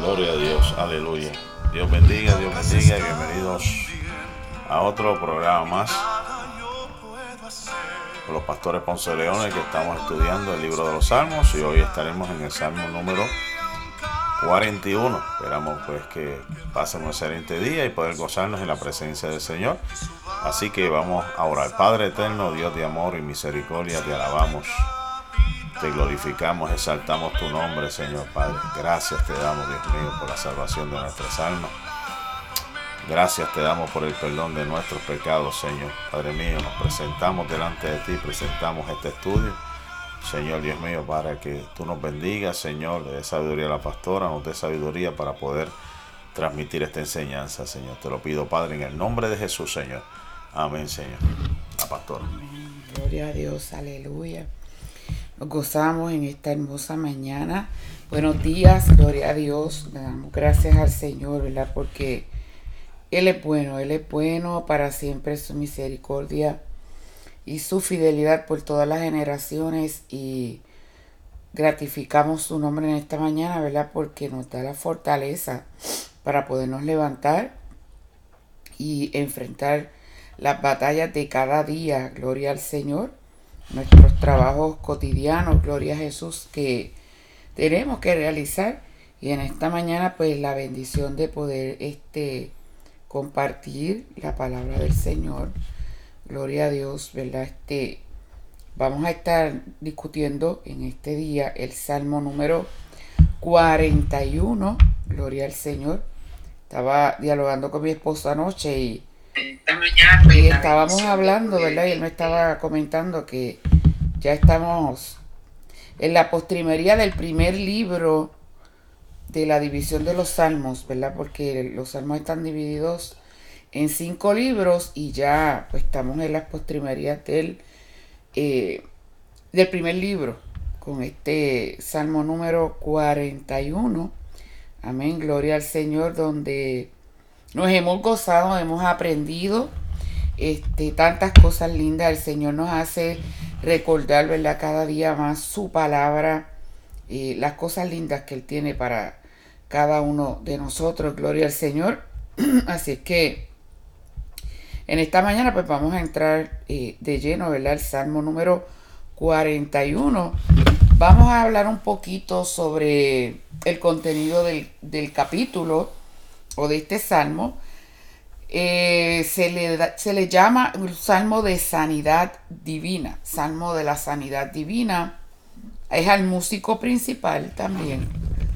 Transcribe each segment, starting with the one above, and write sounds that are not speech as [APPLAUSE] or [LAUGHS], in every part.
Gloria a Dios, aleluya. Dios bendiga, Dios bendiga y bienvenidos a otro programa más con los pastores Ponce Leones que estamos estudiando el libro de los Salmos y hoy estaremos en el Salmo número 41. Esperamos pues que pasemos un excelente día y poder gozarnos en la presencia del Señor. Así que vamos a orar. Padre eterno, Dios de amor y misericordia, te alabamos. Te glorificamos, exaltamos tu nombre, Señor Padre. Gracias te damos, Dios mío, por la salvación de nuestras almas. Gracias te damos por el perdón de nuestros pecados, Señor. Padre mío, nos presentamos delante de ti, presentamos este estudio Señor Dios mío, para que tú nos bendigas, Señor, le dé sabiduría a la pastora, nos dé sabiduría para poder transmitir esta enseñanza, Señor. Te lo pido, Padre, en el nombre de Jesús, Señor. Amén, Señor. La pastora. Gloria a Dios, aleluya. Gozamos en esta hermosa mañana. Buenos días, gloria a Dios. Le damos gracias al Señor, ¿verdad? Porque Él es bueno, Él es bueno, para siempre su misericordia y su fidelidad por todas las generaciones y gratificamos su nombre en esta mañana, ¿verdad? Porque nos da la fortaleza para podernos levantar y enfrentar las batallas de cada día, gloria al Señor, nuestros trabajos cotidianos, gloria a Jesús, que tenemos que realizar. Y en esta mañana, pues la bendición de poder este, compartir la palabra del Señor Gloria a Dios, ¿verdad? Este, vamos a estar discutiendo en este día el Salmo número 41. Gloria al Señor. Estaba dialogando con mi esposo anoche y, y estábamos hablando, ¿verdad? Y él me estaba comentando que ya estamos en la postrimería del primer libro de la división de los salmos, ¿verdad? Porque los salmos están divididos en cinco libros y ya pues, estamos en las postrimerías del, eh, del primer libro con este Salmo número 41. Amén, gloria al Señor, donde nos hemos gozado, hemos aprendido este, tantas cosas lindas. El Señor nos hace recordar, ¿verdad? Cada día más su palabra, eh, las cosas lindas que Él tiene para cada uno de nosotros. Gloria al Señor. [CLEARS THROAT] Así es que en esta mañana pues vamos a entrar eh, de lleno, ¿verdad? El Salmo número 41. Vamos a hablar un poquito sobre el contenido del, capítulo o de este salmo. Eh, se, le se le llama un salmo de sanidad divina, salmo de la sanidad divina. Es al músico principal también,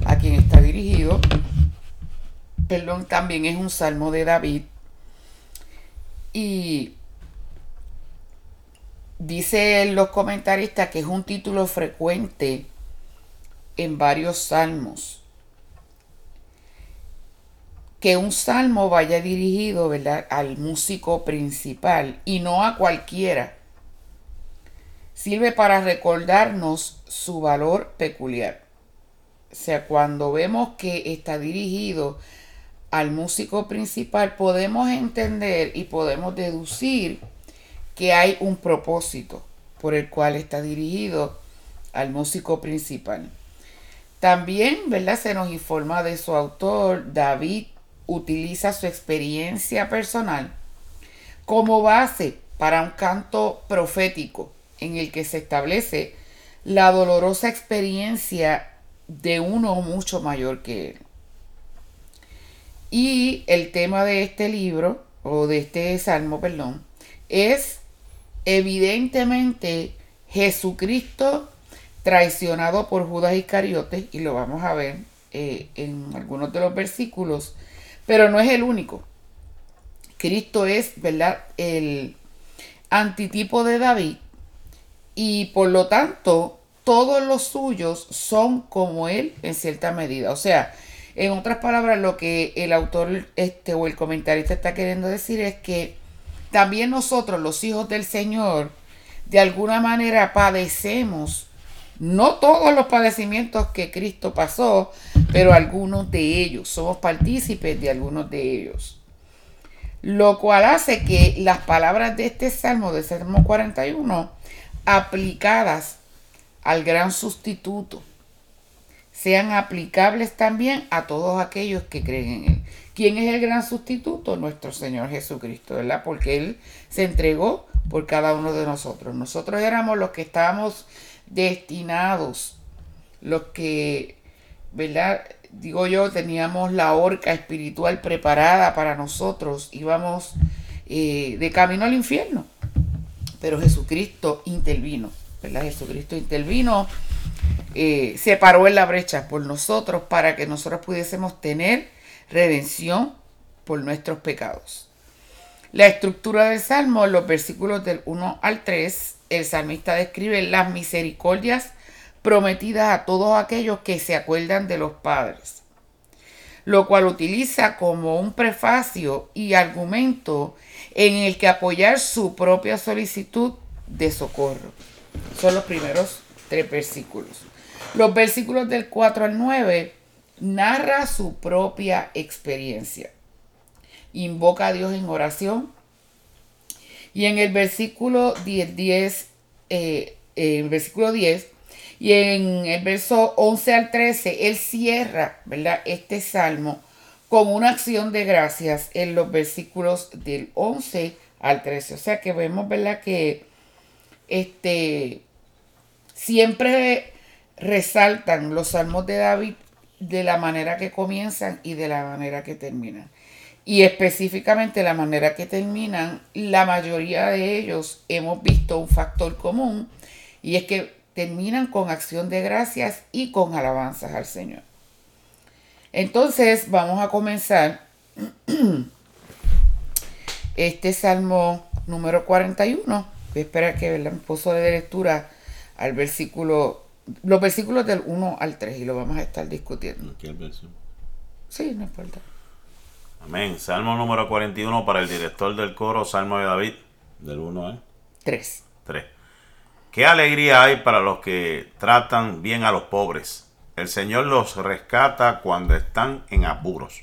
a quien está dirigido. Perdón, también es un salmo de David y dice los comentaristas que es un título frecuente en varios salmos. Que un salmo vaya dirigido ¿verdad? al músico principal y no a cualquiera. Sirve para recordarnos su valor peculiar. O sea, cuando vemos que está dirigido al músico principal, podemos entender y podemos deducir que hay un propósito por el cual está dirigido al músico principal. También, ¿verdad? Se nos informa de su autor, David utiliza su experiencia personal como base para un canto profético en el que se establece la dolorosa experiencia de uno mucho mayor que él. Y el tema de este libro, o de este salmo, perdón, es evidentemente Jesucristo traicionado por Judas Iscariote, y lo vamos a ver eh, en algunos de los versículos, pero no es el único. Cristo es, ¿verdad?, el antitipo de David, y por lo tanto, todos los suyos son como él en cierta medida. O sea, en otras palabras, lo que el autor este, o el comentarista está queriendo decir es que también nosotros, los hijos del Señor, de alguna manera padecemos, no todos los padecimientos que Cristo pasó, pero algunos de ellos, somos partícipes de algunos de ellos. Lo cual hace que las palabras de este Salmo, de Salmo 41, aplicadas al gran sustituto, sean aplicables también a todos aquellos que creen en Él. ¿Quién es el gran sustituto? Nuestro Señor Jesucristo, ¿verdad? Porque Él se entregó por cada uno de nosotros. Nosotros éramos los que estábamos destinados, los que, ¿verdad? Digo yo, teníamos la horca espiritual preparada para nosotros, íbamos eh, de camino al infierno. Pero Jesucristo intervino, ¿verdad? Jesucristo intervino, eh, se paró en la brecha por nosotros para que nosotros pudiésemos tener redención por nuestros pecados. La estructura del Salmo, los versículos del 1 al 3, el salmista describe las misericordias prometidas a todos aquellos que se acuerdan de los padres, lo cual utiliza como un prefacio y argumento en el que apoyar su propia solicitud de socorro. Son los primeros tres versículos. Los versículos del 4 al 9 narra su propia experiencia. Invoca a Dios en oración. Y en el versículo 10, 10 eh, en versículo 10 y en el verso 11 al 13, él cierra ¿verdad? este salmo con una acción de gracias en los versículos del 11 al 13. O sea que vemos ¿verdad? que este, siempre resaltan los salmos de David de la manera que comienzan y de la manera que terminan. Y específicamente la manera que terminan, la mayoría de ellos hemos visto un factor común y es que terminan con acción de gracias y con alabanzas al Señor. Entonces vamos a comenzar [CLEARS THROAT] este salmo número 41. Voy a esperar que el esposo de lectura al versículo los versículos del 1 al 3 y lo vamos a estar discutiendo. Aquí el versículo. Sí, no importa. Amén. Salmo número 41 para el director del coro, Salmo de David, del 1 al 3. 3. Qué alegría hay para los que tratan bien a los pobres. El Señor los rescata cuando están en apuros.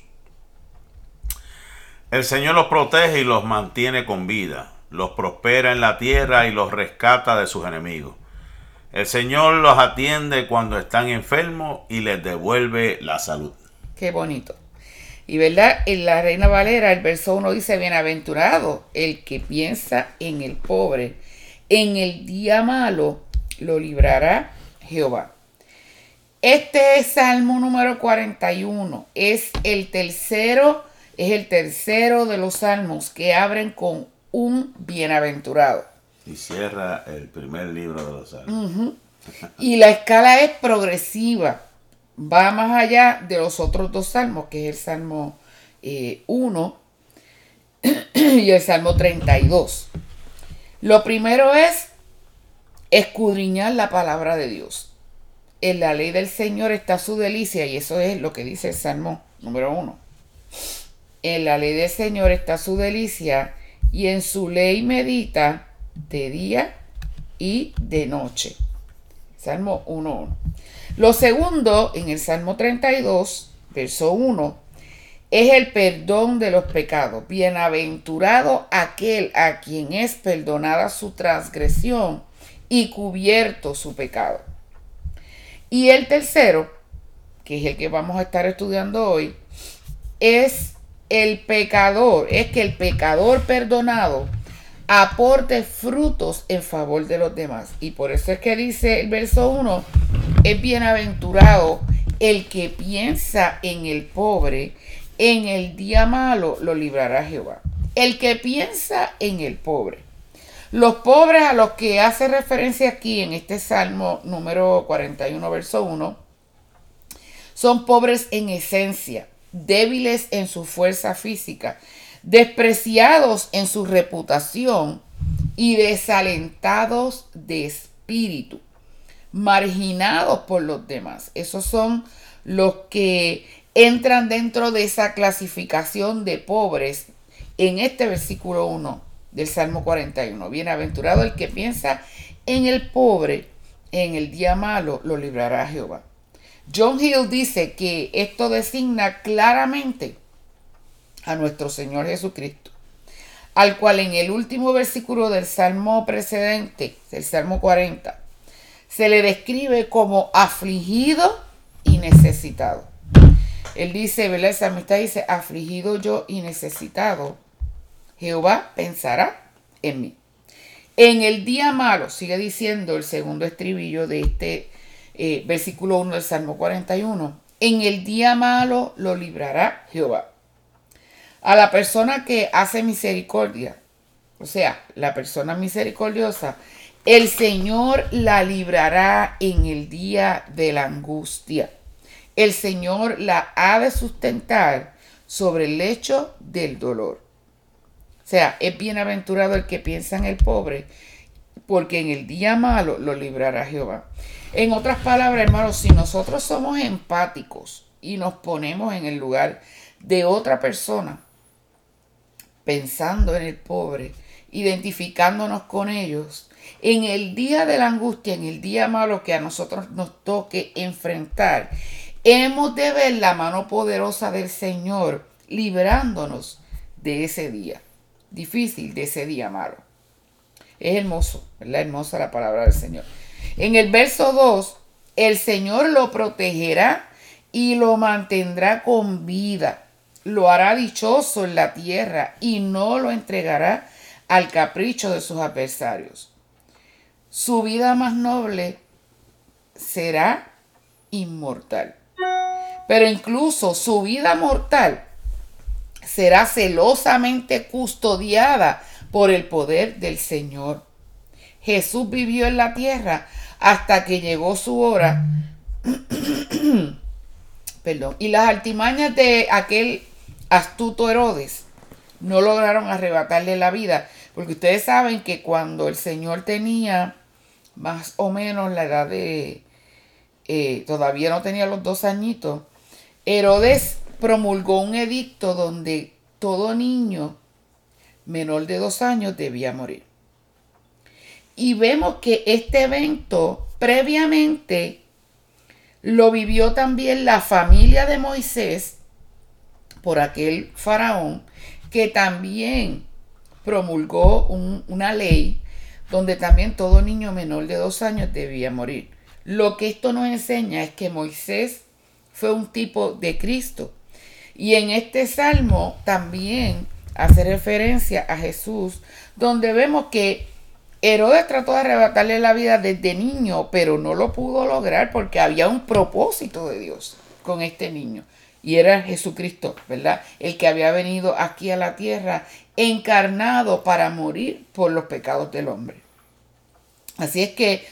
El Señor los protege y los mantiene con vida. Los prospera en la tierra y los rescata de sus enemigos. El Señor los atiende cuando están enfermos y les devuelve la salud. Qué bonito. Y verdad, en la Reina Valera, el verso 1 dice, bienaventurado el que piensa en el pobre. En el día malo lo librará Jehová. Este Salmo número 41 es el tercero, es el tercero de los salmos que abren con un bienaventurado. Y cierra el primer libro de los salmos. Y la escala es progresiva. Va más allá de los otros dos salmos, que es el Salmo 1 eh, [CLEARS THROAT] y el Salmo 32. Lo primero es escudriñar la palabra de Dios. En la ley del Señor está su delicia y eso es lo que dice el Salmo número 1. En la ley del Señor está su delicia y en su ley medita de día y de noche. Salmo 1.1. Lo segundo, en el Salmo 32, verso 1, es el perdón de los pecados. Bienaventurado aquel a quien es perdonada su transgresión y cubierto su pecado. Y el tercero, que es el que vamos a estar estudiando hoy, es el pecador. Es que el pecador perdonado aporte frutos en favor de los demás. Y por eso es que dice el verso 1, es bienaventurado el que piensa en el pobre, en el día malo lo librará Jehová. El que piensa en el pobre. Los pobres a los que hace referencia aquí en este Salmo número 41, verso 1, son pobres en esencia, débiles en su fuerza física, despreciados en su reputación y desalentados de espíritu, marginados por los demás. Esos son los que entran dentro de esa clasificación de pobres en este versículo 1 del Salmo 41. Bienaventurado el que piensa en el pobre, en el día malo lo librará Jehová. John Hill dice que esto designa claramente a nuestro Señor Jesucristo, al cual en el último versículo del Salmo precedente, del Salmo 40, se le describe como afligido y necesitado. Él dice, ¿verdad? El salmista dice, afligido yo y necesitado, Jehová pensará en mí. En el día malo, sigue diciendo el segundo estribillo de este eh, versículo 1 del Salmo 41, en el día malo lo librará Jehová. A la persona que hace misericordia, o sea, la persona misericordiosa, el Señor la librará en el día de la angustia. El Señor la ha de sustentar sobre el lecho del dolor. O sea, es bienaventurado el que piensa en el pobre, porque en el día malo lo librará Jehová. En otras palabras, hermanos, si nosotros somos empáticos y nos ponemos en el lugar de otra persona, pensando en el pobre, identificándonos con ellos, en el día de la angustia, en el día malo que a nosotros nos toque enfrentar, hemos de ver la mano poderosa del Señor librándonos de ese día difícil, de ese día malo. Es hermoso, ¿verdad? Hermosa la palabra del Señor. En el verso 2, el Señor lo protegerá y lo mantendrá con vida. Lo hará dichoso en la tierra y no lo entregará al capricho de sus adversarios. Su vida más noble será inmortal. Pero incluso su vida mortal será celosamente custodiada por el poder del Señor. Jesús vivió en la tierra hasta que llegó su hora. [CLEARS THROAT] Perdón. Y las altimañas de aquel astuto Herodes no lograron arrebatarle la vida. Porque ustedes saben que cuando el Señor tenía más o menos la edad de... Eh, todavía no tenía los dos añitos. Herodes promulgó un edicto donde todo niño menor de dos años debía morir. Y vemos que este evento previamente lo vivió también la familia de Moisés por aquel faraón que también promulgó una ley donde también todo niño menor de dos años debía morir. Lo que esto nos enseña es que Moisés fue un tipo de Cristo y en este salmo también hace referencia a Jesús, donde vemos que Herodes trató de arrebatarle la vida desde niño, pero no lo pudo lograr porque había un propósito de Dios con este niño. Y era Jesucristo, ¿verdad? El que había venido aquí a la tierra encarnado para morir por los pecados del hombre. Así es que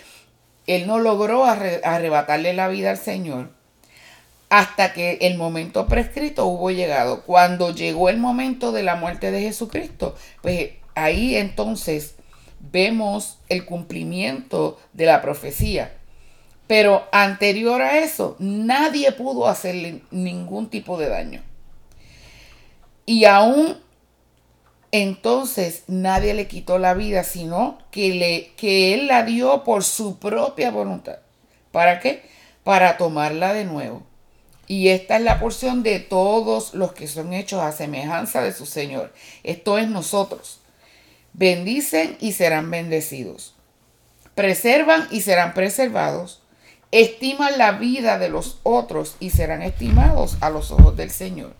él no logró arrebatarle la vida al Señor, hasta que el momento prescrito hubo llegado. Cuando llegó el momento de la muerte de Jesucristo, pues ahí entonces vemos el cumplimiento de la profecía. Pero anterior a eso, nadie pudo hacerle ningún tipo de daño. Y aún entonces nadie le quitó la vida, sino que, le, que él la dio por su propia voluntad. ¿Para qué? Para tomarla de nuevo. Y esta es la porción de todos los que son hechos a semejanza de su Señor. Esto es nosotros. Bendicen y serán bendecidos. Preservan y serán preservados. Estiman la vida de los otros y serán estimados a los ojos del Señor.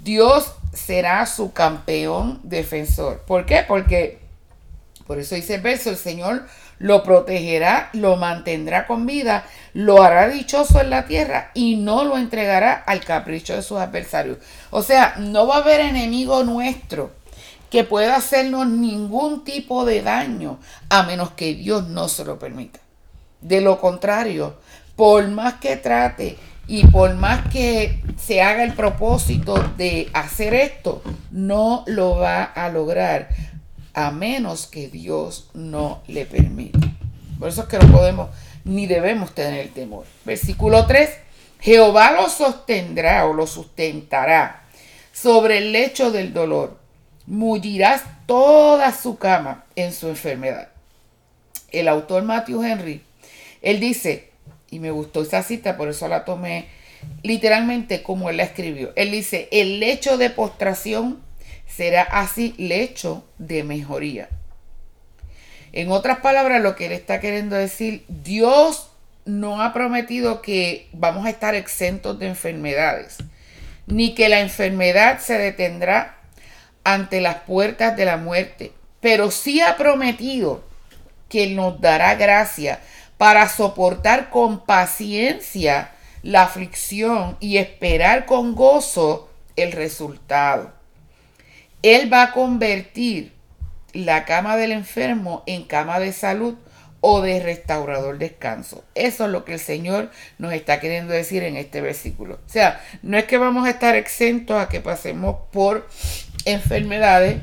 Dios será su campeón defensor. ¿Por qué? Porque, por eso dice el verso, el Señor lo protegerá, lo mantendrá con vida, lo hará dichoso en la tierra y no lo entregará al capricho de sus adversarios. O sea, no va a haber enemigo nuestro que pueda hacernos ningún tipo de daño a menos que Dios no se lo permita. De lo contrario, por más que trate y por más que se haga el propósito de hacer esto, no lo va a lograr a menos que Dios no le permita. Por eso es que no podemos ni debemos tener temor. Versículo 3. Jehová lo sostendrá o lo sustentará sobre el lecho del dolor. Mullirás toda su cama en su enfermedad. El autor Matthew Henry, él dice, y me gustó esa cita, por eso la tomé literalmente como él la escribió. Él dice, el lecho de postración será así lecho de mejoría. En otras palabras, lo que él está queriendo decir, Dios no ha prometido que vamos a estar exentos de enfermedades, ni que la enfermedad se detendrá ante las puertas de la muerte, pero sí ha prometido que nos dará gracia para soportar con paciencia la aflicción y esperar con gozo el resultado. Él va a convertir la cama del enfermo en cama de salud o de restaurador descanso. Eso es lo que el Señor nos está queriendo decir en este versículo. O sea, no es que vamos a estar exentos a que pasemos por enfermedades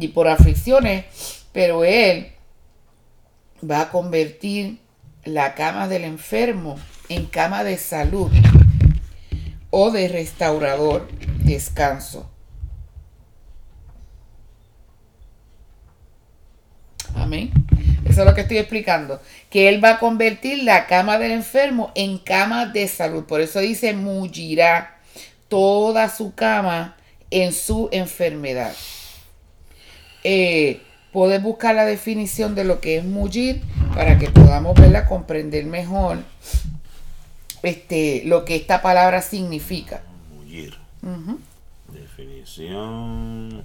y por aflicciones, pero Él va a convertir la cama del enfermo en cama de salud o de restaurador descanso. Amén. Eso es lo que estoy explicando. Que Él va a convertir la cama del enfermo en cama de salud. Por eso dice, mullirá toda su cama en su enfermedad. Eh, puedes buscar la definición de lo que es mullir para que podamos verla, comprender mejor este, lo que esta palabra significa. Mullir. Definición.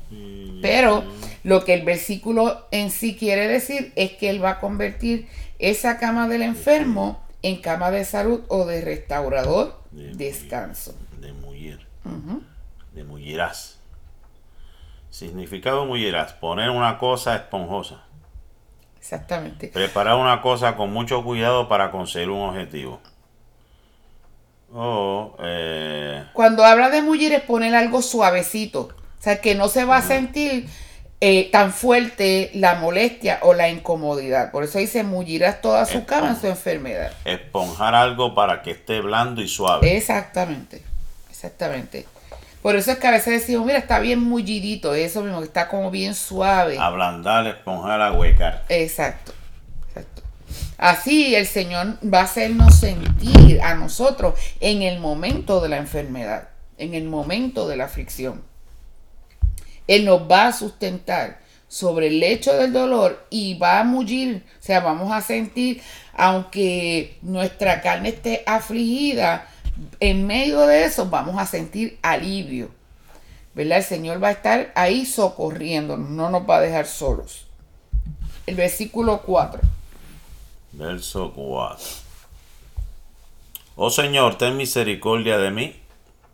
Pero lo que el versículo en sí quiere decir es que Él va a convertir esa cama del enfermo en cama de salud o de restaurador descanso. De mullir. De mullirás. Significado mullerás. Poner una cosa esponjosa. Exactamente. Preparar una cosa con mucho cuidado para conseguir un objetivo. Oh, eh, Cuando habla de mujeres, poner algo suavecito. O sea, que no se va a sentir eh, tan fuerte la molestia o la incomodidad. Por eso dice, mullirás toda su cama en su enfermedad. Esponjar algo para que esté blando y suave. Exactamente, exactamente. Por eso es que a veces decimos, mira, está bien mullidito, eso mismo, que está como bien suave. Ablandar, esponjar, ahuecar. Exacto. Así el Señor va a hacernos sentir a nosotros en el momento de la enfermedad, en el momento de la aflicción. Él nos va a sustentar sobre el lecho del dolor y va a mullir, o sea, vamos a sentir, aunque nuestra carne esté afligida, en medio de eso vamos a sentir alivio. ¿Verdad? El Señor va a estar ahí socorriéndonos, no nos va a dejar solos. El versículo 4. Verso 4. Oh Señor, ten misericordia de mí.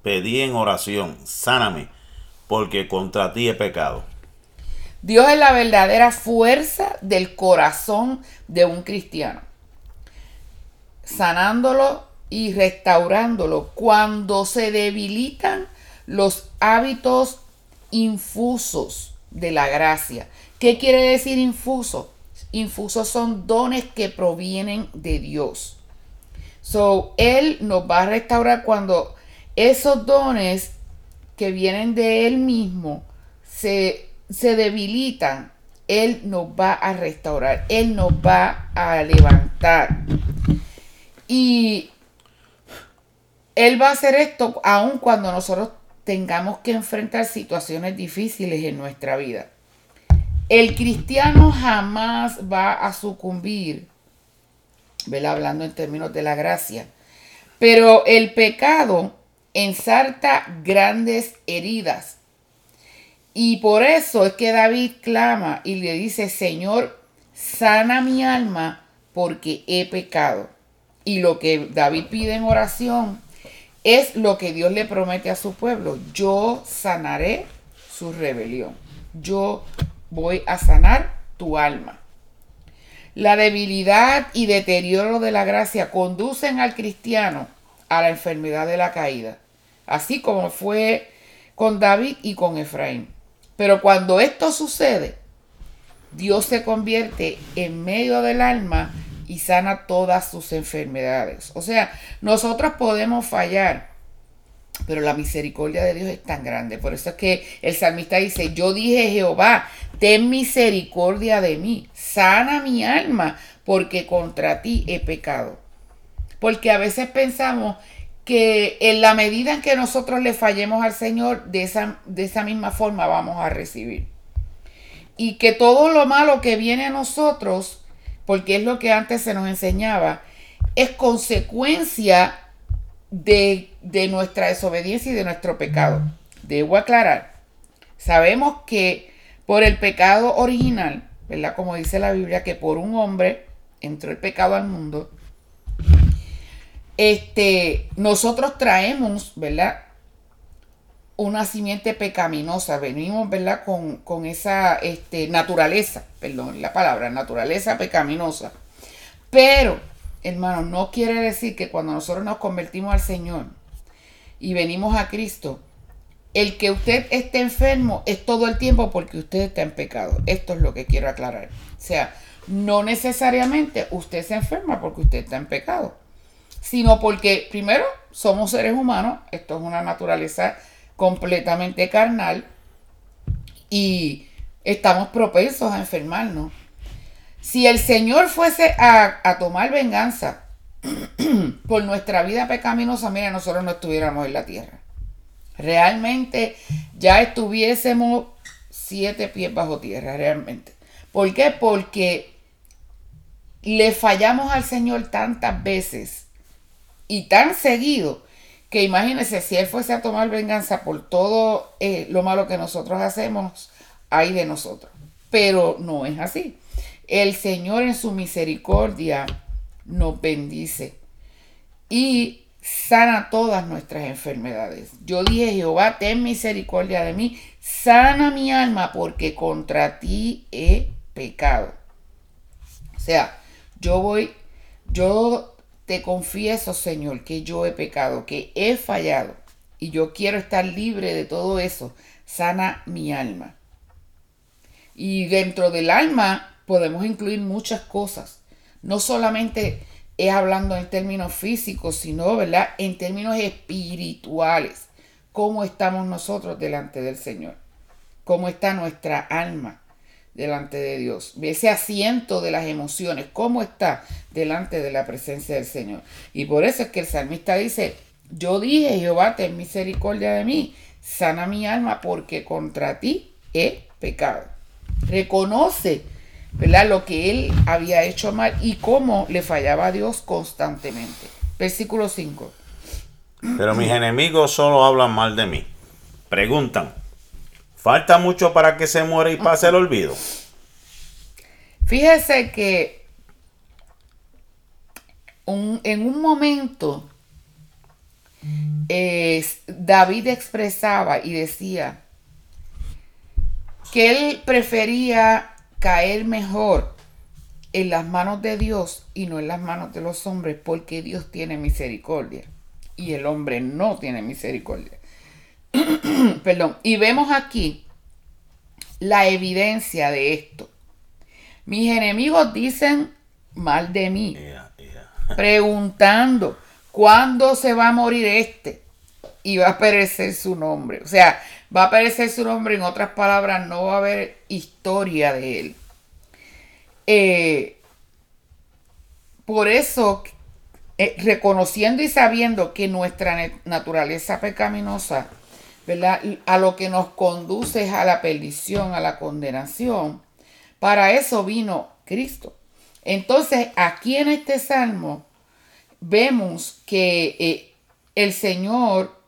Pedí en oración, sáname, porque contra ti he pecado. Dios es la verdadera fuerza del corazón de un cristiano, sanándolo y restaurándolo cuando se debilitan los hábitos infusos de la gracia. ¿Qué quiere decir infuso? infusos son dones que provienen de Dios. So, Él nos va a restaurar cuando esos dones que vienen de Él mismo se, se debilitan. Él nos va a restaurar. Él nos va a levantar. Y Él va a hacer esto aun cuando nosotros tengamos que enfrentar situaciones difíciles en nuestra vida. El cristiano jamás va a sucumbir, hablando en términos de la gracia, pero el pecado ensarta grandes heridas. Y por eso es que David clama y le dice, Señor, sana mi alma porque he pecado. Y lo que David pide en oración es lo que Dios le promete a su pueblo. Yo sanaré su rebelión. Yo voy a sanar tu alma. La debilidad y deterioro de la gracia conducen al cristiano a la enfermedad de la caída, así como fue con David y con Efraín. Pero cuando esto sucede, Dios se convierte en medio del alma y sana todas sus enfermedades. O sea, nosotros podemos fallar, pero la misericordia de Dios es tan grande. Por eso es que el salmista dice, yo dije Jehová, ten misericordia de mí, sana mi alma, porque contra ti he pecado. Porque a veces pensamos que en la medida en que nosotros le fallemos al Señor, de esa, de esa misma forma vamos a recibir. Y que todo lo malo que viene a nosotros, porque es lo que antes se nos enseñaba, es consecuencia de, de nuestra desobediencia y de nuestro pecado. Debo aclarar, sabemos que por el pecado original, ¿verdad? Como dice la Biblia, que por un hombre entró el pecado al mundo, este, nosotros traemos, ¿verdad? Una simiente pecaminosa, venimos, ¿verdad? Con, esa este, naturaleza, perdón, la palabra, naturaleza pecaminosa. Pero, hermano, no quiere decir que cuando nosotros nos convertimos al Señor y venimos a Cristo, el que usted esté enfermo es todo el tiempo porque usted está en pecado. Esto es lo que quiero aclarar. O sea, no necesariamente usted se enferma porque usted está en pecado sino porque primero somos seres humanos, esto es una naturaleza completamente carnal y estamos propensos a enfermarnos. Si el Señor fuese a, tomar venganza [CLEARS THROAT] por nuestra vida pecaminosa, mira, nosotros no estuviéramos en la tierra. Realmente ya estuviésemos siete pies bajo tierra, realmente. ¿Por qué? Porque le fallamos al Señor tantas veces y tan seguido que imagínense si él fuese a tomar venganza por todo eh, lo malo que nosotros hacemos, hay de nosotros. Pero no es así. El Señor en su misericordia nos bendice y sana todas nuestras enfermedades. Yo dije, Jehová, ten misericordia de mí, sana mi alma porque contra ti he pecado. O sea, yo voy, yo te confieso, Señor, que yo he pecado, que he fallado y yo quiero estar libre de todo eso. Sana mi alma. Y dentro del alma podemos incluir muchas cosas. No solamente es hablando en términos físicos, sino, ¿verdad? En términos espirituales. ¿Cómo estamos nosotros delante del Señor? ¿Cómo está nuestra alma? Delante de Dios. Ese asiento de las emociones, cómo está delante de la presencia del Señor. Y por eso es que el salmista dice, yo dije, Jehová, ten misericordia de mí, sana mi alma porque contra ti he pecado. Reconoce, ¿verdad? Lo que él había hecho mal y cómo le fallaba a Dios constantemente. Versículo 5. Pero mis enemigos solo hablan mal de mí. Preguntan, Falta mucho para que se muera y pase el olvido. Fíjese que en un momento David expresaba y decía que él prefería caer mejor en las manos de Dios y no en las manos de los hombres porque Dios tiene misericordia y el hombre no tiene misericordia. [CLEARS THROAT] Perdón. Y vemos aquí la evidencia de esto. Mis enemigos dicen mal de mí, [LAUGHS] preguntando, ¿cuándo se va a morir este? Y va a perecer su nombre. O sea, va a perecer su nombre, en otras palabras, no va a haber historia de él. Eh, por eso, eh, reconociendo y sabiendo que nuestra naturaleza pecaminosa ¿verdad? A lo que nos conduce es a la perdición, a la condenación. Para eso vino Cristo. Entonces, aquí en este salmo vemos que eh, el Señor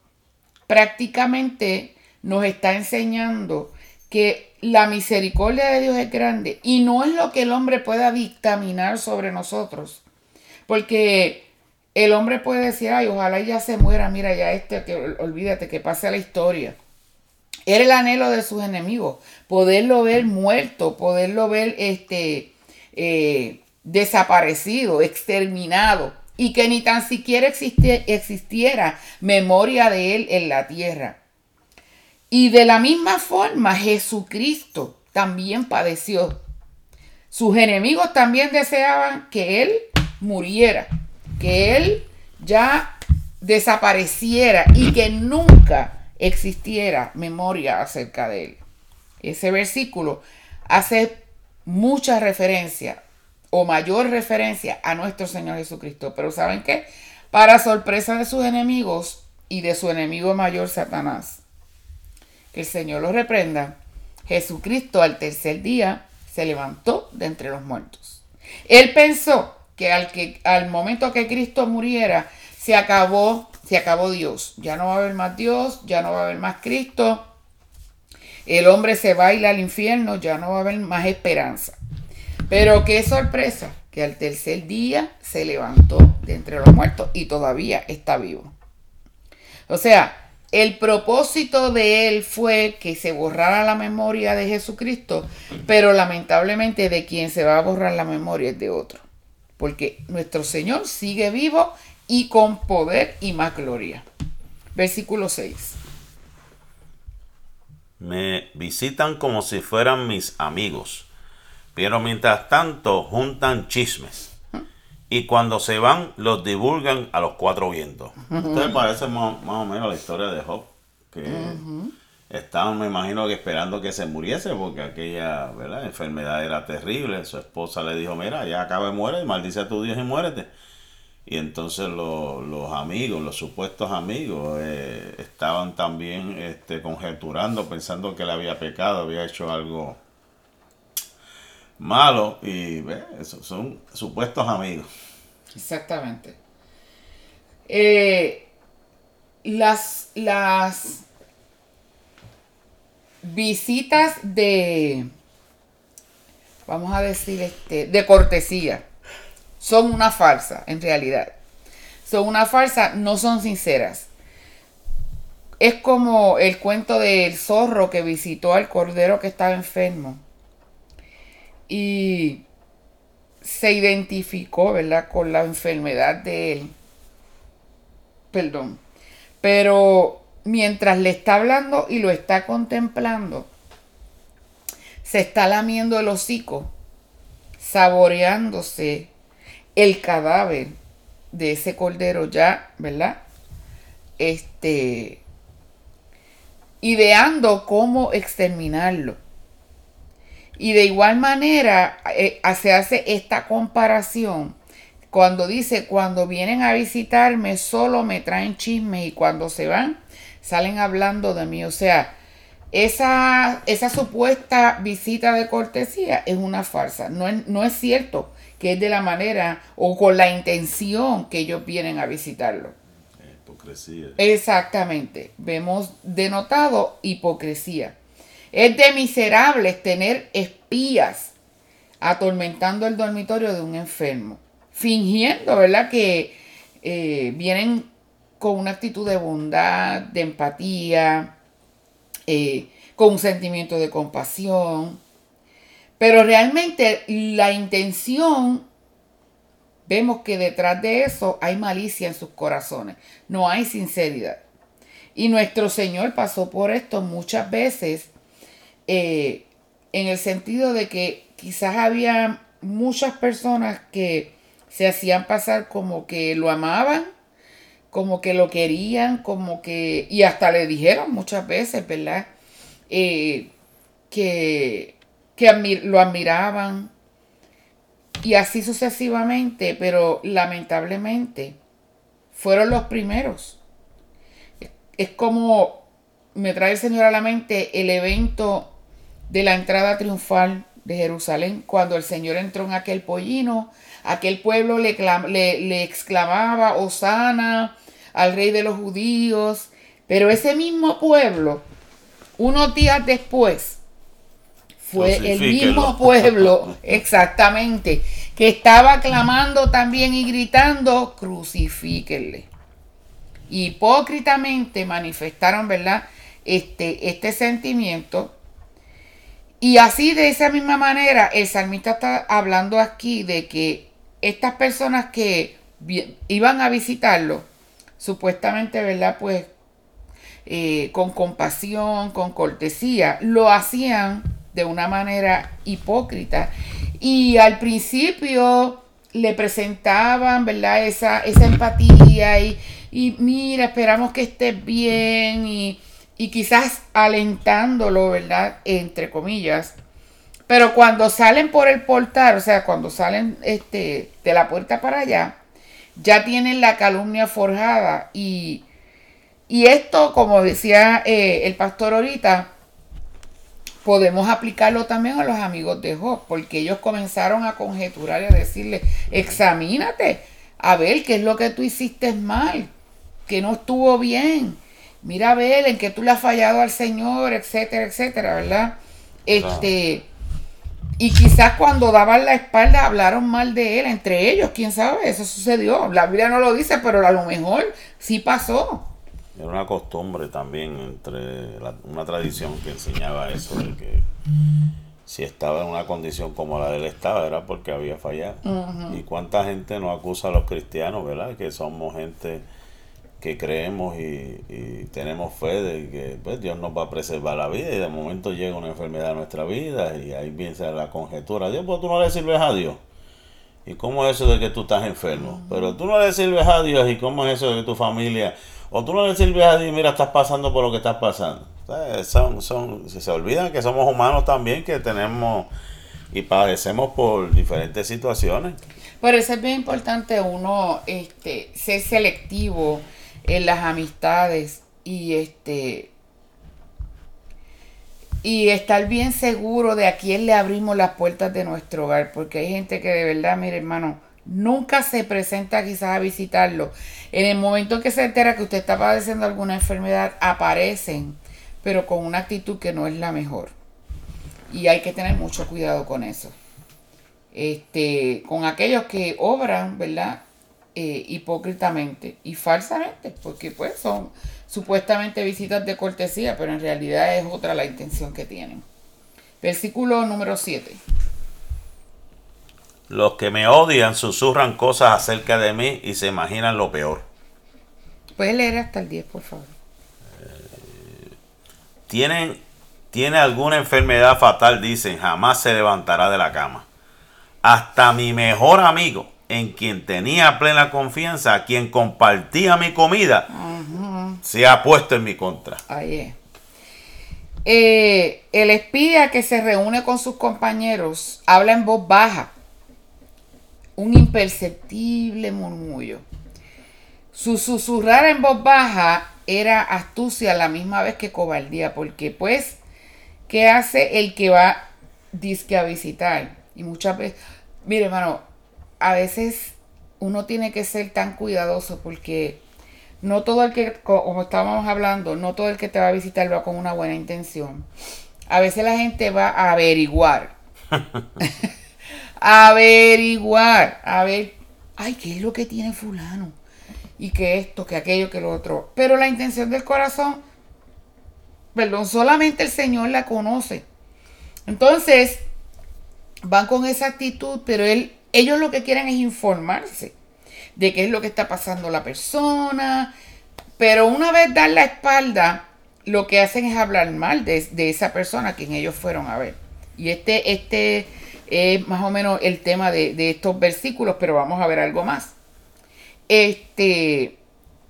prácticamente nos está enseñando que la misericordia de Dios es grande y no es lo que el hombre pueda dictaminar sobre nosotros. Porque el hombre puede decir, ay, ojalá ya se muera, mira, ya este, que olvídate, que pase la historia. Era el anhelo de sus enemigos, poderlo ver muerto, poderlo ver este, eh, desaparecido, exterminado, y que ni tan siquiera existiera memoria de él en la tierra. Y de la misma forma, Jesucristo también padeció. Sus enemigos también deseaban que él muriera que él ya desapareciera y que nunca existiera memoria acerca de él. Ese versículo hace mucha referencia o mayor referencia a nuestro Señor Jesucristo. Pero ¿saben qué? Para sorpresa de sus enemigos y de su enemigo mayor Satanás, que el Señor lo reprenda, Jesucristo al tercer día se levantó de entre los muertos. Él pensó que al, que al momento que Cristo muriera, se acabó, se acabó Dios. Ya no va a haber más Dios, ya no va a haber más Cristo. El hombre se va a ir al infierno, ya no va a haber más esperanza. Pero qué sorpresa, que al tercer día se levantó de entre los muertos y todavía está vivo. O sea, el propósito de él fue que se borrara la memoria de Jesucristo, pero lamentablemente de quien se va a borrar la memoria es de otro. Porque nuestro Señor sigue vivo y con poder y más gloria. Versículo 6. Me visitan como si fueran mis amigos, pero mientras tanto juntan chismes y cuando se van los divulgan a los cuatro vientos. Entonces parece más, o menos la historia de Job, que estaban, me imagino que esperando que se muriese porque aquella enfermedad era terrible. Su esposa le dijo, mira, ya acaba de muere, maldice a tu Dios y muérete. Y entonces los amigos, los supuestos amigos, eh, estaban también este, conjeturando, pensando que él había pecado, había hecho algo malo y son supuestos amigos. Exactamente. Eh, las, las visitas de, vamos a decir, este, de cortesía, son una farsa, en realidad. Son una farsa, no son sinceras. Es como el cuento del zorro que visitó al cordero que estaba enfermo y se identificó, ¿verdad?, con la enfermedad de él. Perdón. Pero mientras le está hablando y lo está contemplando, se está lamiendo el hocico, saboreándose el cadáver de ese cordero ya, ¿verdad? Este, ideando cómo exterminarlo. Y de igual manera eh, se hace esta comparación cuando dice, cuando vienen a visitarme solo me traen chisme y cuando se van salen hablando de mí. O sea, esa, esa supuesta visita de cortesía es una farsa. No es, no es cierto que es de la manera o con la intención que ellos vienen a visitarlo. Hipocresía. Exactamente. Vemos denotado hipocresía. Es de miserables tener espías atormentando el dormitorio de un enfermo, fingiendo, ¿verdad? Que eh, vienen con una actitud de bondad, de empatía, eh, con un sentimiento de compasión. Pero realmente la intención, vemos que detrás de eso hay malicia en sus corazones, no hay sinceridad. Y nuestro Señor pasó por esto muchas veces eh, en el sentido de que quizás había muchas personas que se hacían pasar como que lo amaban, como que lo querían, como que, y hasta le dijeron muchas veces, ¿verdad? Eh, que, que lo admiraban y así sucesivamente, pero lamentablemente fueron los primeros. Es como me trae el Señor a la mente el evento de la entrada triunfal de Jerusalén, cuando el Señor entró en aquel pollino, aquel pueblo le, le, exclamaba, Osana al rey de los judíos, pero ese mismo pueblo, unos días después, fue el mismo pueblo, [LAUGHS] exactamente, que estaba clamando también y gritando, crucifíquenle. Hipócritamente manifestaron, ¿verdad? Este, este sentimiento y así de esa misma manera, el salmista está hablando aquí de que estas personas que iban a visitarlo, supuestamente, ¿verdad? Pues eh, con compasión, con cortesía, lo hacían de una manera hipócrita. Y al principio le presentaban, ¿verdad? Esa, esa empatía y, y mira, esperamos que estés bien y y quizás alentándolo, ¿verdad? Entre comillas. Pero cuando salen por el portal, o sea, cuando salen este, de la puerta para allá, ya tienen la calumnia forjada. Y, esto, como decía eh, el pastor ahorita, podemos aplicarlo también a los amigos de Job, porque ellos comenzaron a conjeturar y a decirle, examínate, a ver qué es lo que tú hiciste mal, que no estuvo bien. Mira a ver en qué tú le has fallado al Señor, etcétera, etcétera, ¿verdad? Este, y quizás cuando daban la espalda hablaron mal de él, entre ellos, quién sabe, eso sucedió. La Biblia no lo dice, pero a lo mejor sí pasó. Era una costumbre también entre una tradición que enseñaba eso, de que si estaba en una condición como la de él estaba, era porque había fallado. Y cuánta gente nos acusa a los cristianos, ¿verdad? Que somos gente que creemos y, tenemos fe de que pues, Dios nos va a preservar la vida y de momento llega una enfermedad a nuestra vida y ahí piensa la conjetura. Dios, pues tú no le sirves a Dios. ¿Y cómo es eso de que tú estás enfermo? Pero tú no le sirves a Dios y cómo es eso de que tu familia... O tú no le sirves a Dios y mira, estás pasando por lo que estás pasando. son, son, se olvidan que somos humanos también, que tenemos y padecemos por diferentes situaciones. Por eso es bien importante uno este, ser selectivo en las amistades y este y estar bien seguro de a quién le abrimos las puertas de nuestro hogar, porque hay gente que de verdad, mire hermano, nunca se presenta quizás a visitarlo. En el momento que se entera que usted está padeciendo alguna enfermedad, aparecen, pero con una actitud que no es la mejor. Y hay que tener mucho cuidado con eso. Este, con aquellos que obran, ¿verdad? Eh, hipócritamente y falsamente, porque pues son supuestamente visitas de cortesía, pero en realidad es otra la intención que tienen. Versículo número 7. Los que me odian susurran cosas acerca de mí y se imaginan lo peor. Puedes leer hasta el 10, por favor. Eh, tienen, tiene alguna enfermedad fatal, dicen, jamás se levantará de la cama. Hasta mi mejor amigo en quien tenía plena confianza, quien compartía mi comida, se ha puesto en mi contra. Ahí eh, el espía que se reúne con sus compañeros habla en voz baja, un imperceptible murmullo. Su susurrar en voz baja era astucia a la misma vez que cobardía, porque pues, ¿qué hace el que va disque a visitar? Y muchas veces, mire hermano, a veces uno tiene que ser tan cuidadoso porque no todo el que, como estábamos hablando, no todo el que te va a visitar va con una buena intención. A veces la gente va a averiguar. [LAUGHS] [LAUGHS] averiguar. A ver, ay, ¿qué es lo que tiene fulano? Y que esto, que aquello, que lo otro. Pero la intención del corazón, perdón, solamente el Señor la conoce. Entonces, van con esa actitud, pero Él ellos lo que quieren es informarse de qué es lo que está pasando la persona, pero una vez dar la espalda, lo que hacen es hablar mal de, esa persona a quien ellos fueron a ver. Y este, este es más o menos el tema de, de estos versículos, pero vamos a ver algo más. Este,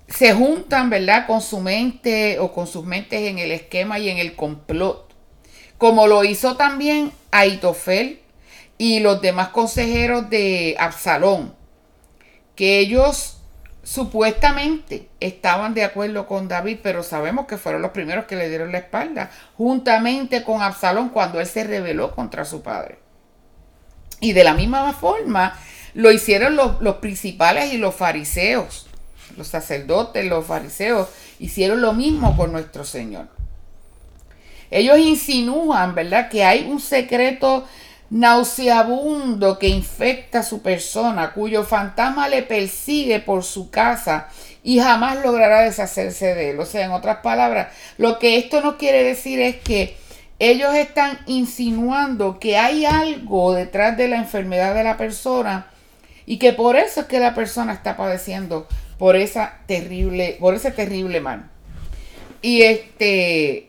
se juntan, ¿verdad?, con su mente o con sus mentes en el esquema y en el complot, como lo hizo también Aitofel y los demás consejeros de Absalón, que ellos supuestamente estaban de acuerdo con David, pero sabemos que fueron los primeros que le dieron la espalda, juntamente con Absalón cuando él se rebeló contra su padre. Y de la misma forma lo hicieron los, los principales y los fariseos, los sacerdotes, los fariseos, hicieron lo mismo con nuestro Señor. Ellos insinúan, ¿verdad?, que hay un secreto nauseabundo que infecta a su persona, cuyo fantasma le persigue por su casa y jamás logrará deshacerse de él. O sea, en otras palabras, lo que esto no quiere decir es que ellos están insinuando que hay algo detrás de la enfermedad de la persona y que por eso es que la persona está padeciendo por esa terrible, por ese terrible mal. Y este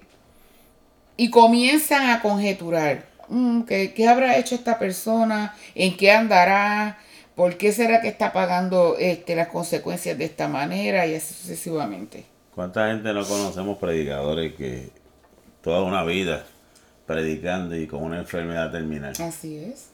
y comienzan a conjeturar Mm, ¿qué, habrá hecho esta persona? ¿En qué andará? ¿Por qué será que está pagando este, las consecuencias de esta manera? Y así sucesivamente. ¿Cuánta gente no conocemos predicadores que toda una vida predicando y con una enfermedad terminal? Así es.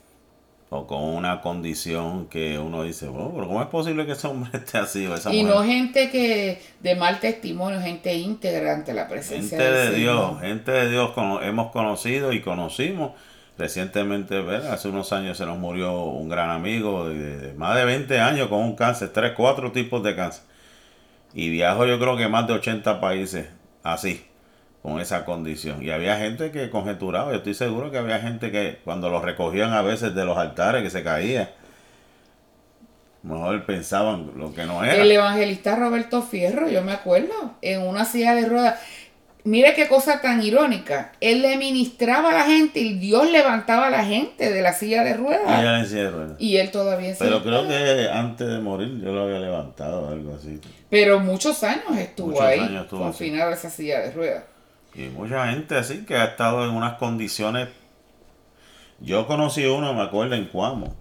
O con una condición que uno dice, bueno, pero ¿cómo es posible que ese hombre [LAUGHS] esté así? O esa y no gente que de mal testimonio, gente íntegra ante la presencia gente de Dios, gente de Dios hemos conocido y conocimos. Recientemente, hace unos años se nos murió un gran amigo de, más de 20 años con un cáncer, tres, cuatro tipos de cáncer. Y viajó yo creo que más de 80 países así con esa condición. Y había gente que conjeturaba, yo estoy seguro que había gente que cuando los recogían a veces de los altares que se caía, mejor pensaban lo que no era. El evangelista Roberto Fierro, yo me acuerdo, en una silla de ruedas. Mire qué cosa tan irónica. Él le ministraba a la gente y Dios levantaba a la gente de la silla de ruedas. Y, él todavía Pero creo que antes de morir yo lo había levantado, algo así. Pero muchos años estuvo ahí, confinado a esa silla de ruedas. Y mucha gente así que ha estado en unas condiciones. Yo conocí uno, me acuerdo, en Cuamo,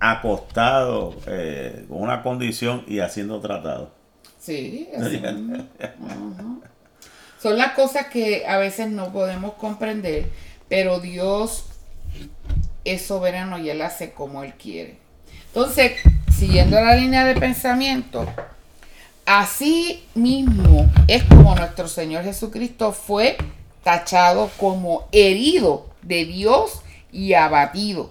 acostado, eh, con una condición y haciendo tratado. Sí, [LAUGHS] son las cosas que a veces no podemos comprender, pero Dios es soberano y Él hace como Él quiere. Entonces, siguiendo la línea de pensamiento, Así mismo es como nuestro Señor Jesucristo fue tachado como herido de Dios y abatido.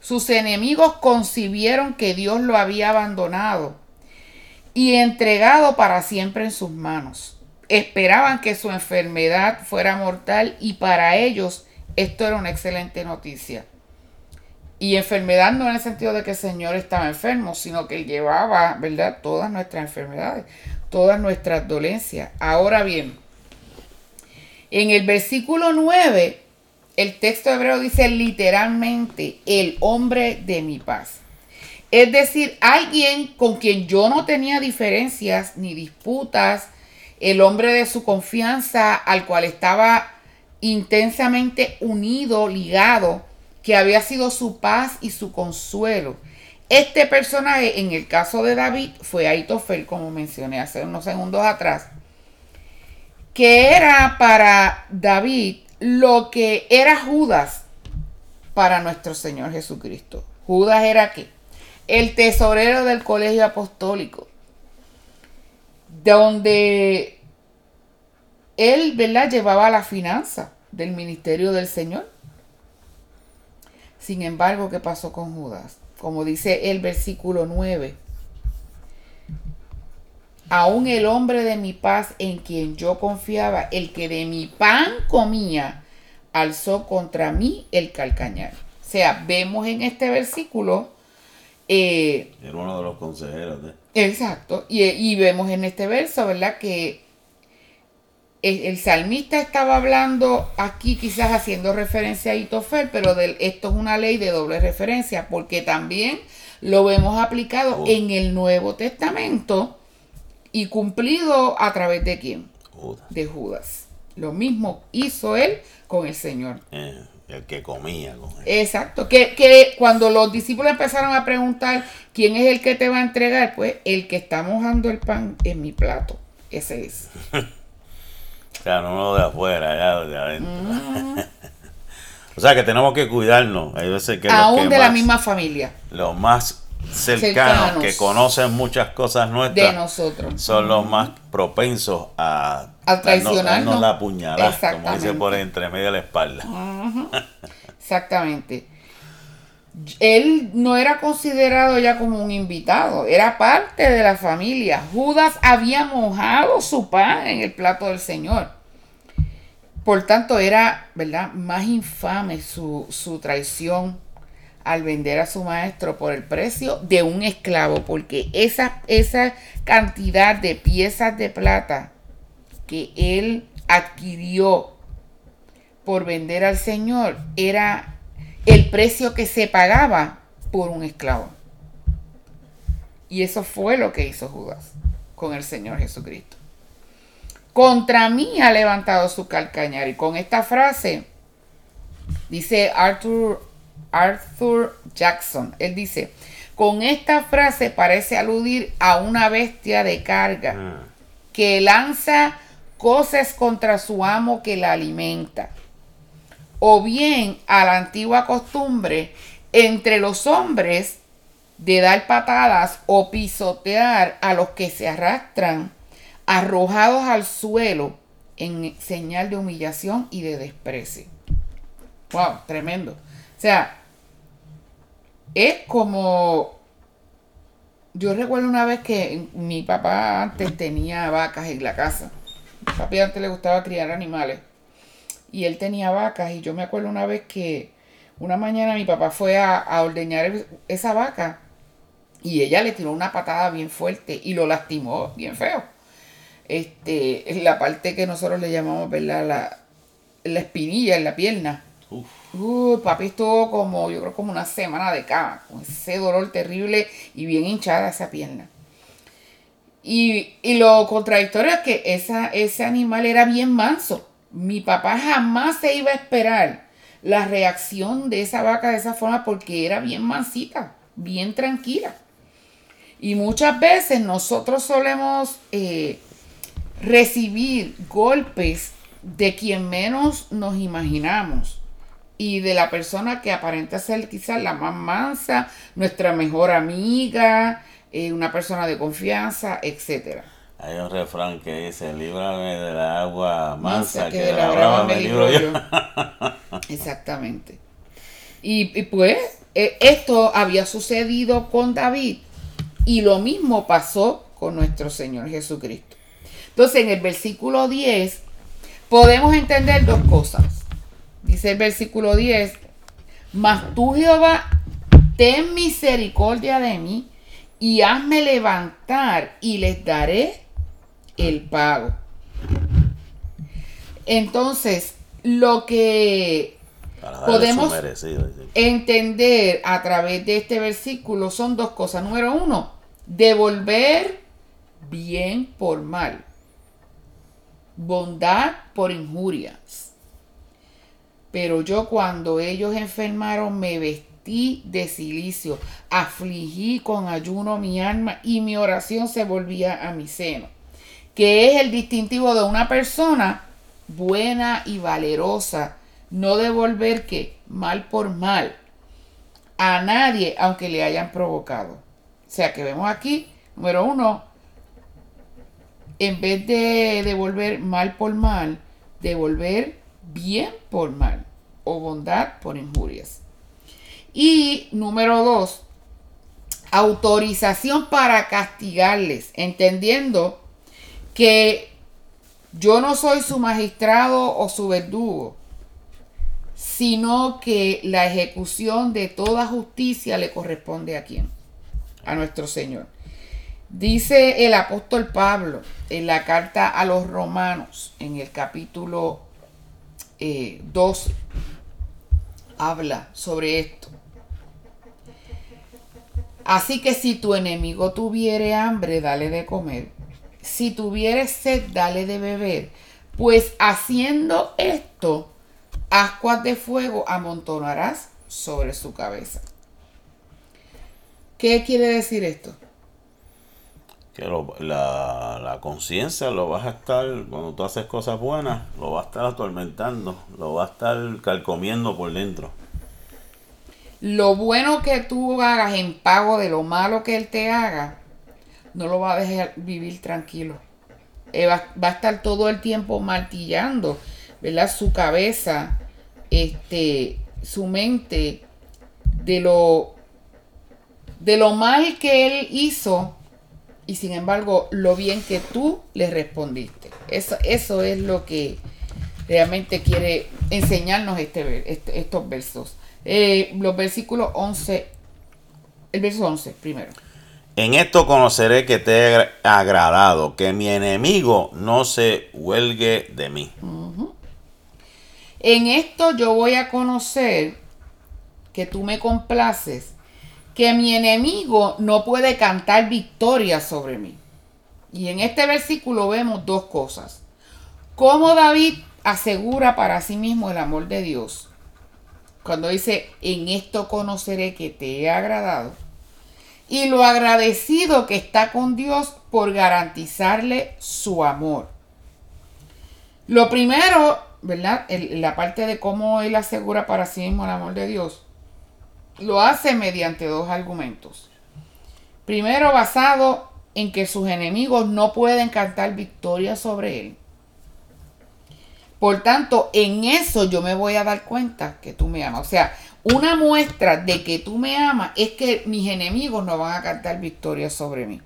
Sus enemigos concibieron que Dios lo había abandonado y entregado para siempre en sus manos. Esperaban que su enfermedad fuera mortal y para ellos esto era una excelente noticia. Y enfermedad no en el sentido de que el Señor estaba enfermo, sino que llevaba, ¿verdad? Todas nuestras enfermedades, todas nuestras dolencias. Ahora bien, en el versículo 9, el texto hebreo dice literalmente, el hombre de mi paz. Es decir, alguien con quien yo no tenía diferencias ni disputas, el hombre de su confianza al cual estaba intensamente unido, ligado, que había sido su paz y su consuelo. Este personaje, en el caso de David, fue Aitofel, como mencioné hace unos segundos atrás, que era para David lo que era Judas para nuestro Señor Jesucristo. Judas era qué? El tesorero del colegio apostólico, donde él, ¿verdad?, llevaba la finanza del ministerio del Señor. Sin embargo, ¿qué pasó con Judas? Como dice el versículo 9. Aún el hombre de mi paz en quien yo confiaba, el que de mi pan comía, alzó contra mí el calcañar. O sea, vemos en este versículo... Eh, Era uno de los consejeros. de Exacto. Y, y, vemos en este verso, ¿verdad? Que el, salmista estaba hablando aquí quizás haciendo referencia a Itofel, pero esto es una ley de doble referencia, porque también lo vemos aplicado en el Nuevo Testamento y cumplido a través de quién? De Judas. Lo mismo hizo él con el Señor. Eh, el que comía con él. Exacto. Que, que cuando los discípulos empezaron a preguntar quién es el que te va a entregar, pues el que está mojando el pan en mi plato. Ese es. [LAUGHS] O sea, no lo de afuera, ya de adentro. [LAUGHS] o sea, que tenemos que cuidarnos. Hay veces que Aún de la misma familia. Los más cercanos, que conocen muchas cosas nuestras de nosotros. son los más propensos a, a traicionarnos. la puñalada como dice por entre medio de la espalda. Exactamente él no era considerado ya como un invitado, era parte de la familia. Judas había mojado su pan en el plato del Señor. Por tanto, era, ¿verdad?, más infame su, su traición al vender a su maestro por el precio de un esclavo, porque esa, esa cantidad de piezas de plata que él adquirió por vender al Señor era el precio que se pagaba por un esclavo. Y eso fue lo que hizo Judas con el Señor Jesucristo. Contra mí ha levantado su calcañar. Y con esta frase, dice Arthur, Arthur Jackson, él dice, con esta frase parece aludir a una bestia de carga ah. que lanza cosas contra su amo que la alimenta o bien a la antigua costumbre entre los hombres de dar patadas o pisotear a los que se arrastran arrojados al suelo en señal de humillación y de desprecio. Wow, tremendo. O sea, es como yo recuerdo una vez que mi papá antes tenía vacas en la casa. A papi antes le gustaba criar animales. Y él tenía vacas. Y yo me acuerdo una vez que una mañana mi papá fue a, a ordeñar esa vaca. Y ella le tiró una patada bien fuerte y lo lastimó bien feo. Este, la parte que nosotros le llamamos, ¿verdad? La, la espinilla en la pierna. Uf. papi estuvo como, yo creo, como una semana de cama, con ese dolor terrible y bien hinchada esa pierna. Y, lo contradictorio es que esa, ese animal era bien manso. Mi papá jamás se iba a esperar la reacción de esa vaca de esa forma porque era bien mansita, bien tranquila. Y muchas veces nosotros solemos eh, recibir golpes de quien menos nos imaginamos y de la persona que aparenta ser quizás la más mansa, nuestra mejor amiga, eh, una persona de confianza, etcétera. Hay un refrán que dice, líbrame de la agua mansa, que, de la brava me libro yo. [LAUGHS] Exactamente. Y, pues eh, esto había sucedido con David y lo mismo pasó con nuestro Señor Jesucristo. Entonces en el versículo 10 podemos entender dos cosas. Dice el versículo 10, mas tú Jehová, ten misericordia de mí y hazme levantar y les daré el pago. Entonces, lo que podemos entender a través de este versículo son dos cosas. Número uno, devolver bien por mal bondad por injurias. Pero yo cuando ellos enfermaron me vestí de silicio, afligí con ayuno mi alma y mi oración se volvía a mi seno. Que es el distintivo de una persona buena y valerosa, no devolver que mal por mal a nadie aunque le hayan provocado. O sea que vemos aquí, número uno, en vez de devolver mal por mal, devolver bien por mal o bondad por injurias. Y número dos, autorización para castigarles, entendiendo que yo no soy su magistrado o su verdugo, sino que la ejecución de toda justicia le corresponde a quién? A nuestro Señor. Dice el apóstol Pablo en la carta a los romanos, en el capítulo 12, eh, habla sobre esto. Así que si tu enemigo tuviere hambre, dale de comer. Si tuviere sed, dale de beber. Pues haciendo esto, ascuas de fuego amontonarás sobre su cabeza. ¿Qué quiere decir esto? que la, la conciencia lo vas a estar, cuando tú haces cosas buenas, lo va a estar atormentando, lo va a estar calcomiendo por dentro. Lo bueno que tú hagas en pago de lo malo que él te haga, no lo va a dejar vivir tranquilo. Eh, va, va, a estar todo el tiempo martillando, ¿verdad? Su cabeza, este, su mente, de lo, de lo mal que él hizo y sin embargo lo bien que tú le respondiste. Eso, eso es lo que realmente quiere enseñarnos este, este estos versos. Eh, los versículos 11, el verso 11 primero. En esto conoceré que te he agradado, que mi enemigo no se huelgue de mí. En esto yo voy a conocer que tú me complaces que mi enemigo no puede cantar victoria sobre mí. Y en este versículo vemos dos cosas. Cómo David asegura para sí mismo el amor de Dios. Cuando dice, en esto conoceré que te he agradado. Y lo agradecido que está con Dios por garantizarle su amor. Lo primero, ¿verdad? la parte de cómo él asegura para sí mismo el amor de Dios lo hace mediante dos argumentos. Primero, basado en que sus enemigos no pueden cantar victoria sobre él. Por tanto, en eso yo me voy a dar cuenta que tú me amas. O sea, una muestra de que tú me amas es que mis enemigos no van a cantar victoria sobre mí.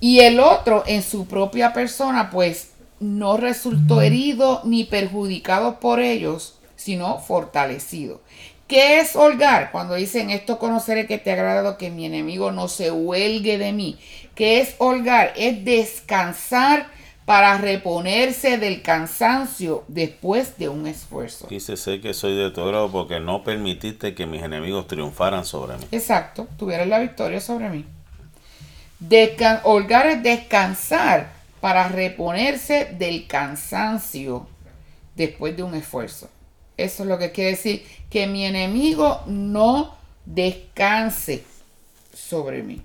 Y el otro, en su propia persona, pues no resultó herido ni perjudicado por ellos, sino fortalecido. ¿Qué es holgar? Cuando dicen esto conoceré que te ha agradado que mi enemigo no se huelgue de mí. ¿Qué es holgar? Es descansar para reponerse del cansancio después de un esfuerzo. Dice, sé que soy de tu grado porque no permitiste que mis enemigos triunfaran sobre mí. Exacto, tuvieran la victoria sobre mí. holgar es descansar para reponerse del cansancio después de un esfuerzo. Eso es lo que quiere decir que mi enemigo no descanse sobre mí.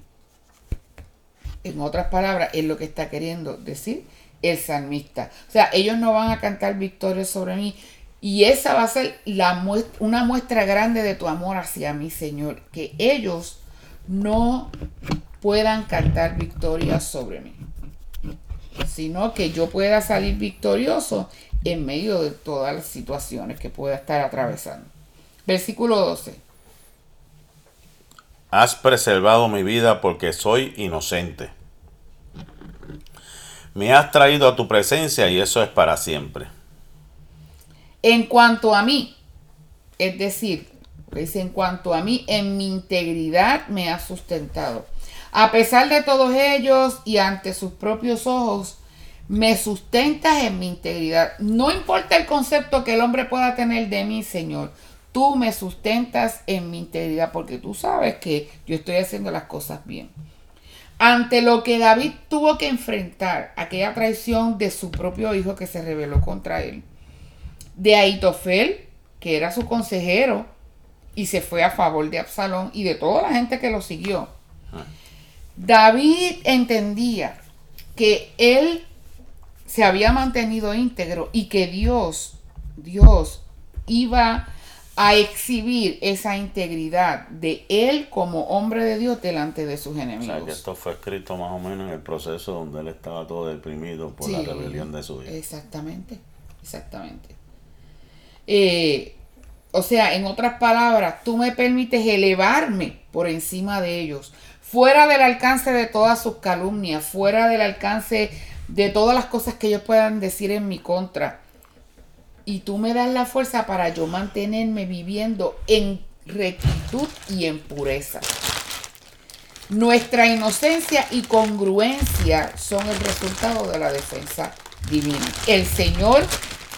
En otras palabras, es lo que está queriendo decir el salmista. O sea, ellos no van a cantar victoria sobre mí. Y esa va a ser la una muestra grande de tu amor hacia mí, Señor. Que ellos no puedan cantar victoria sobre mí. Sino que yo pueda salir victorioso en medio de todas las situaciones que pueda estar atravesando. Versículo 12. Has preservado mi vida porque soy inocente. Me has traído a tu presencia y eso es para siempre. En cuanto a mí, es decir, dice, en cuanto a mí, en mi integridad me has sustentado. A pesar de todos ellos y ante sus propios ojos, me sustentas en mi integridad. No importa el concepto que el hombre pueda tener de mí, Señor. Tú me sustentas en mi integridad porque tú sabes que yo estoy haciendo las cosas bien. Ante lo que David tuvo que enfrentar, aquella traición de su propio hijo que se rebeló contra él, de Aitofel, que era su consejero, y se fue a favor de Absalón y de toda la gente que lo siguió. Ah. David entendía que él se había mantenido íntegro y que Dios, Dios iba a exhibir esa integridad de él como hombre de Dios delante de sus enemigos. O que esto fue escrito más o menos en el proceso donde él estaba todo deprimido por la rebelión de su hijo. Exactamente, exactamente. Eh, o sea, en otras palabras, tú me permites elevarme por encima de ellos, fuera del alcance de todas sus calumnias, fuera del alcance de todas las cosas que ellos puedan decir en mi contra. Y tú me das la fuerza para yo mantenerme viviendo en rectitud y en pureza. Nuestra inocencia y congruencia son el resultado de la defensa divina. El Señor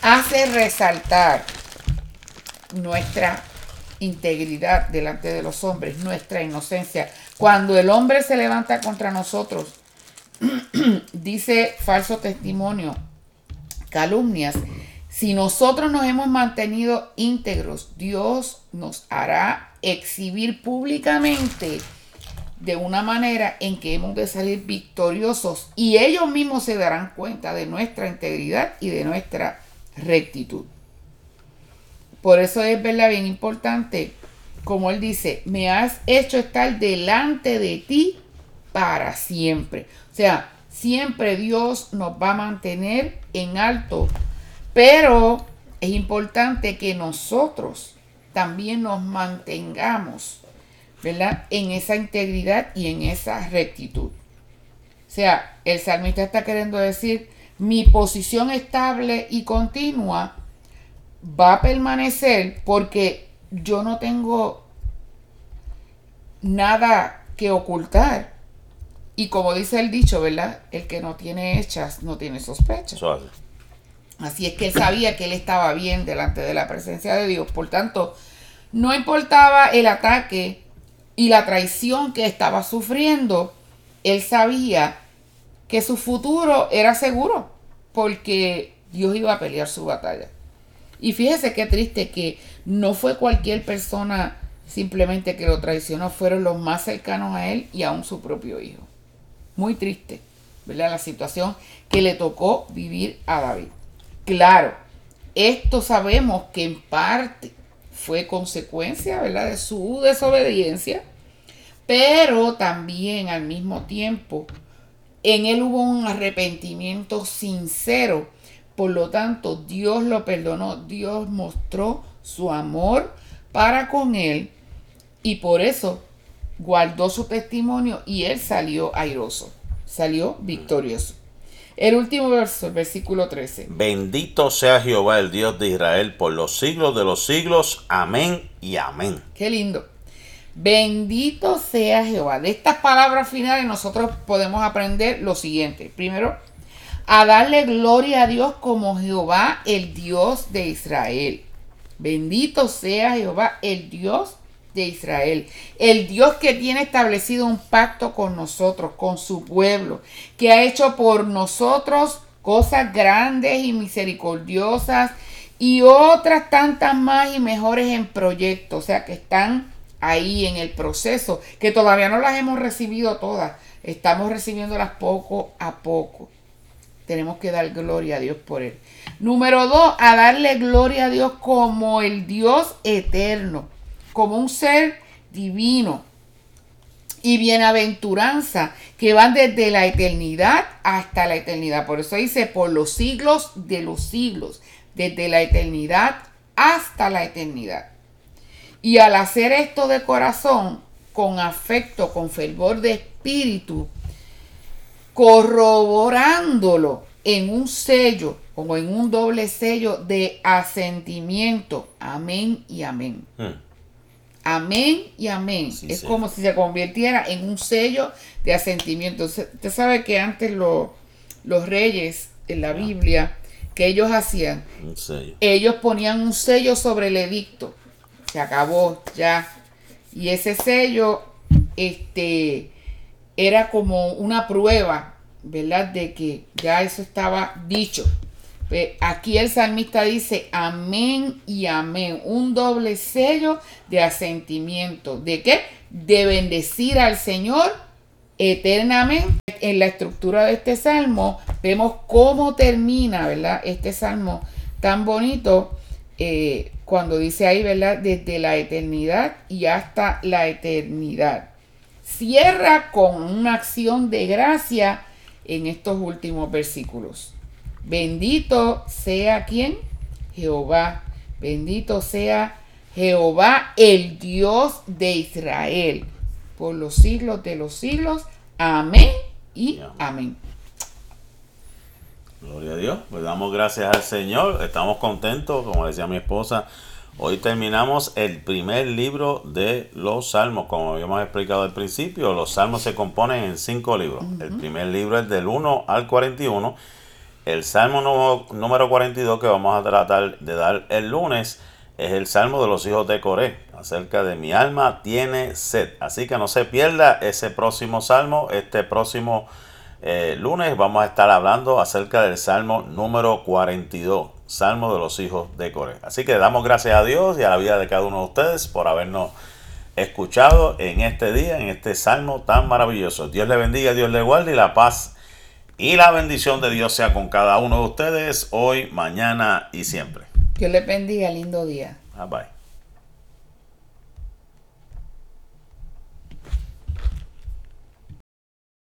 hace resaltar nuestra integridad delante de los hombres, nuestra inocencia. Cuando el hombre se levanta contra nosotros, [CLEARS THROAT] dice falso testimonio, calumnias. Si nosotros nos hemos mantenido íntegros, Dios nos hará exhibir públicamente de una manera en que hemos de salir victoriosos y ellos mismos se darán cuenta de nuestra integridad y de nuestra rectitud. Por eso es verdad bien importante, como él dice, me has hecho estar delante de ti para siempre. O sea, siempre Dios nos va a mantener en alto, pero es importante que nosotros también nos mantengamos, ¿verdad? En esa integridad y en esa rectitud. O sea, el salmista está queriendo decir, mi posición estable y continua va a permanecer porque yo no tengo nada que ocultar y como dice el dicho, ¿verdad? El que no tiene hechas no tiene sospechas. Así es que él sabía que él estaba bien delante de la presencia de Dios. Por tanto, no importaba el ataque y la traición que estaba sufriendo, él sabía que su futuro era seguro porque Dios iba a pelear su batalla. Y fíjese qué triste que no fue cualquier persona simplemente que lo traicionó, fueron los más cercanos a él y aún su propio hijo muy triste, ¿verdad? La situación que le tocó vivir a David. Claro, esto sabemos que en parte fue consecuencia, ¿verdad?, de su desobediencia, pero también al mismo tiempo en él hubo un arrepentimiento sincero. Por lo tanto, Dios lo perdonó, Dios mostró su amor para con él y por eso guardó su testimonio y él salió airoso, salió victorioso. El último verso, versículo 13. Bendito sea Jehová, el Dios de Israel, por los siglos de los siglos. Amén y amén. Qué lindo. Bendito sea Jehová. De estas palabras finales nosotros podemos aprender lo siguiente. Primero, a darle gloria a Dios como Jehová, el Dios de Israel. Bendito sea Jehová, el Dios de Israel, el Dios que tiene establecido un pacto con nosotros, con su pueblo, que ha hecho por nosotros cosas grandes y misericordiosas y otras tantas más y mejores en proyecto, o sea que están ahí en el proceso, que todavía no las hemos recibido todas, estamos recibiéndolas poco a poco. Tenemos que dar gloria a Dios por él. Número dos, a darle gloria a Dios como el Dios eterno como un ser divino y bienaventuranza que van desde la eternidad hasta la eternidad. Por eso dice, por los siglos de los siglos, desde la eternidad hasta la eternidad. Y al hacer esto de corazón, con afecto, con fervor de espíritu, corroborándolo en un sello, como en un doble sello de asentimiento. Amén y amén. Hmm. Amén y amén. es como si se convirtiera en un sello de asentimiento. Usted sabe que antes los reyes en la Biblia, que ellos hacían, ellos ponían un sello sobre el edicto. Se acabó ya. Y ese sello este, era como una prueba, ¿verdad? De que ya eso estaba dicho. Aquí el salmista dice amén y amén, un doble sello de asentimiento. ¿De qué? De bendecir al Señor eternamente. En la estructura de este salmo vemos cómo termina, ¿verdad? Este salmo tan bonito eh, cuando dice ahí, ¿verdad? Desde la eternidad y hasta la eternidad. Cierra con una acción de gracia en estos últimos versículos. Bendito sea quien? Jehová. Bendito sea Jehová, el Dios de Israel, por los siglos de los siglos. Amén y amén. Gloria a Dios. Pues damos gracias al Señor. Estamos contentos, como decía mi esposa. Hoy terminamos el primer libro de los Salmos. Como habíamos explicado al principio, los Salmos se componen en cinco libros. El primer libro es del 1 al 41 el salmo número 42 que vamos a tratar de dar el lunes es el salmo de los hijos de Coré, acerca de mi alma tiene sed. Así que no se pierda ese próximo salmo. Este próximo eh, lunes vamos a estar hablando acerca del salmo número 42, salmo de los hijos de Coré. Así que damos gracias a Dios y a la vida de cada uno de ustedes por habernos escuchado en este día, en este salmo tan maravilloso. Dios le bendiga, Dios le guarde y la paz y la bendición de Dios sea con cada uno de ustedes hoy, mañana y siempre. Dios les bendiga, lindo día. Bye bye.